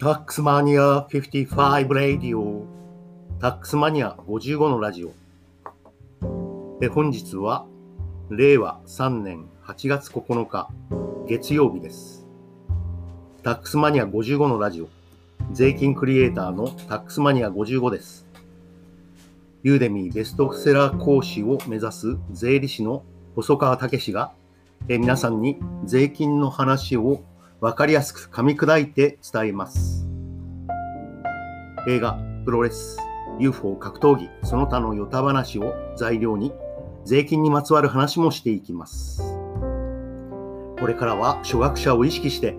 タックスマニア55ラディオタックスマニア55のラジオ。え本日は令和3年8月9日月曜日です。タックスマニア55のラジオ。税金クリエイターのタックスマニア55です。ユーデミーベストセラー講師を目指す税理士の細川武がえ皆さんに税金の話をわかりやすく噛み砕いて伝えます。映画、プロレス、UFO 格闘技、その他のヨタ話を材料に税金にまつわる話もしていきます。これからは初学者を意識して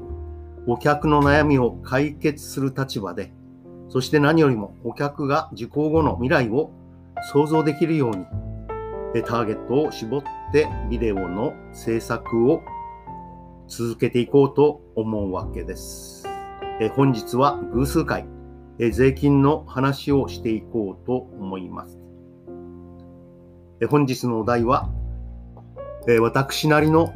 お客の悩みを解決する立場で、そして何よりもお客が受講後の未来を想像できるように、ターゲットを絞ってビデオの制作を続けていこうと思うわけです。え本日は偶数回え、税金の話をしていこうと思います。え本日のお題は、え私なりの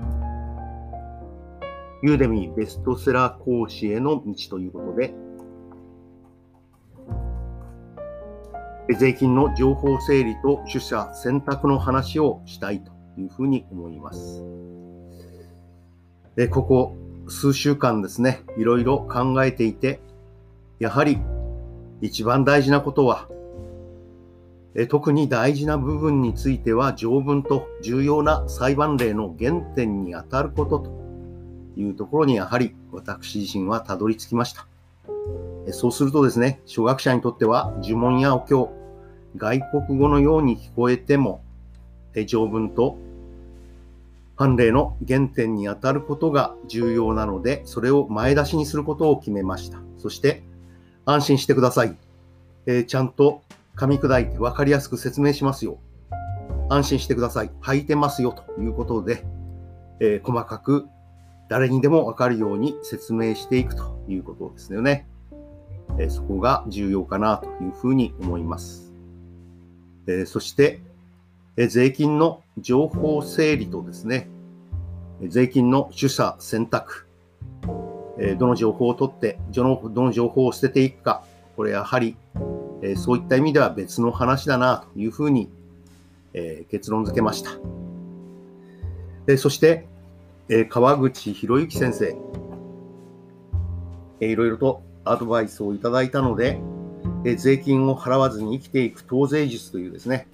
ユーデミーベストセラー講師への道ということで、税金の情報整理と出社選択の話をしたいというふうに思います。ここ数週間ですね、いろいろ考えていて、やはり一番大事なことは、え特に大事な部分については条文と重要な裁判例の原点に当たることというところにやはり私自身はたどり着きました。そうするとですね、初学者にとっては呪文やお経、外国語のように聞こえても、条文と判例の原点にあたることが重要なので、それを前出しにすることを決めました。そして、安心してください。えー、ちゃんと噛み砕いて分かりやすく説明しますよ。安心してください。履いてますよということで、えー、細かく誰にでも分かるように説明していくということですよね。えー、そこが重要かなというふうに思います。えそして、税金の情報整理とですね、税金の取捨選択、どの情報を取ってどの、どの情報を捨てていくか、これやはり、そういった意味では別の話だなというふうに結論付けました。そして、川口博之先生、いろいろとアドバイスをいただいたので、税金を払わずに生きていく当税術というですね、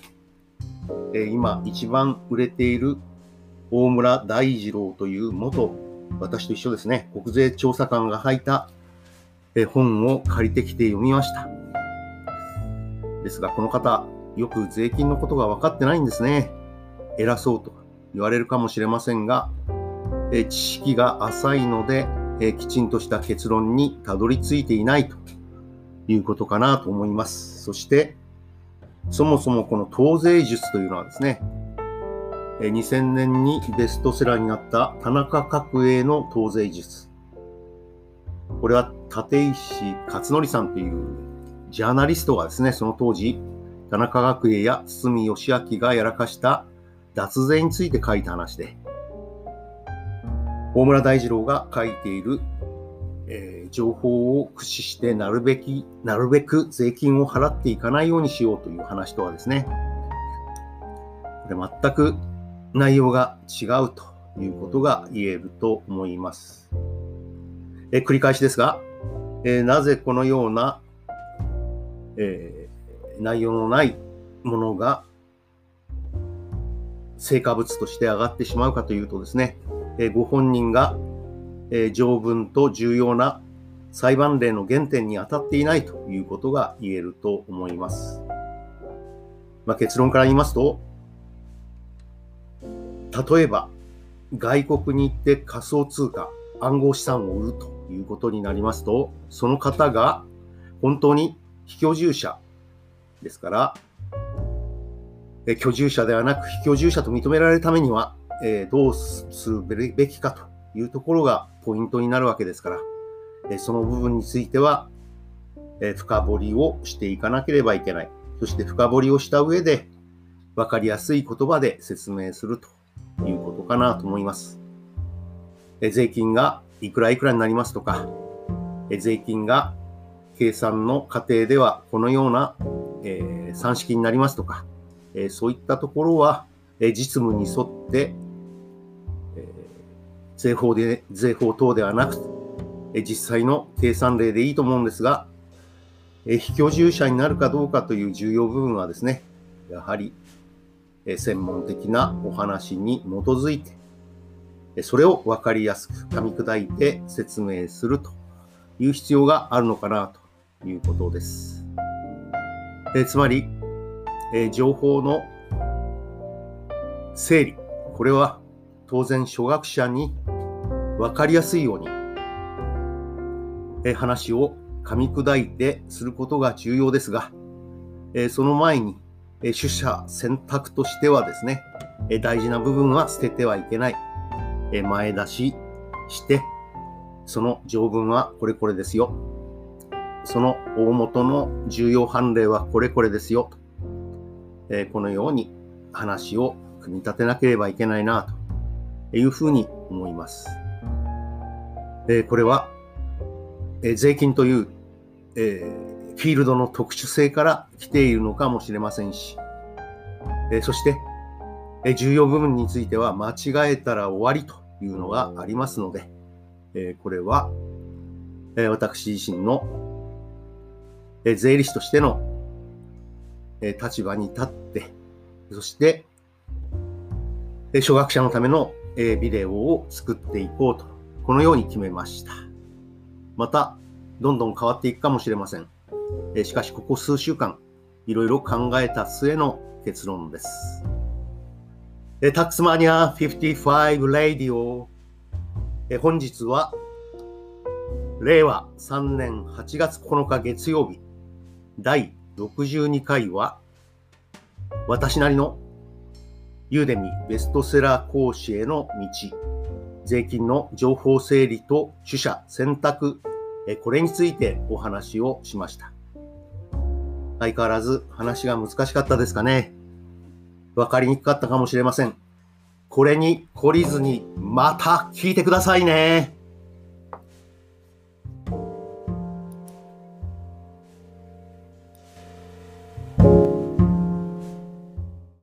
え今一番売れている大村大二郎という元、私と一緒ですね、国税調査官が書いた本を借りてきて読みました。ですが、この方、よく税金のことが分かってないんですね。偉そうと言われるかもしれませんが、え知識が浅いので、えきちんとした結論にたどり着いていないということかなと思います。そして、そもそもこの当税術というのはですね、2000年にベストセラーになった田中角栄の当税術。これは立石勝則さんというジャーナリストがですね、その当時、田中角栄や堤義明がやらかした脱税について書いた話で、大村大二郎が書いているえー、情報を駆使してなるべき、なるべく税金を払っていかないようにしようという話とはですね、これ全く内容が違うということが言えると思います。え、繰り返しですが、え、なぜこのような、え内容のないものが成果物として上がってしまうかというとですね、えご本人がえー、条文と重要な裁判例の原点に当たっていないということが言えると思います。まあ、結論から言いますと、例えば外国に行って仮想通貨、暗号資産を売るということになりますと、その方が本当に非居住者ですから、え居住者ではなく非居住者と認められるためには、えー、どうするべきかというところがポイントになるわけですから、えその部分については、え深掘りをしていかなければいけない。そして深掘りをした上で、わかりやすい言葉で説明するということかなと思います。え税金がいくらいくらになりますとか、え税金が計算の過程ではこのような、えー、算式になりますとか、え、そういったところは、え、実務に沿って、税法で、税法等ではなく、実際の計算例でいいと思うんですが、非居住者になるかどうかという重要部分はですね、やはり、専門的なお話に基づいて、それを分かりやすく噛み砕いて説明するという必要があるのかなということです。えつまり、え情報の整理、これは当然初学者に分かりやすいように、え話を噛み砕いてすることが重要ですが、えその前に、え取捨選択としてはですね、え大事な部分は捨ててはいけない。え前出しして、その条文はこれこれですよ。その大元の重要判例はこれこれですよ。えこのように話を組み立てなければいけないなというふうに思います。えこれは、え税金という、えフィールドの特殊性から来ているのかもしれませんし、えそして、え重要部分については間違えたら終わりというのがありますので、えこれは、え私自身の、え税理士としての、え立場に立って、そして、え初学者のための、えビデオを作っていこうと、このように決めました。また、どんどん変わっていくかもしれません。えしかし、ここ数週間、いろいろ考えた末の結論です。えタックスマニア55レディオえ本日は令和3年8月9日月曜日第62回は私なりのユーデミベストセラー講師への道。税金の情報整理と取捨選択。これについてお話をしました。相変わらず話が難しかったですかね。わかりにくかったかもしれません。これに懲りずにまた聞いてくださいね。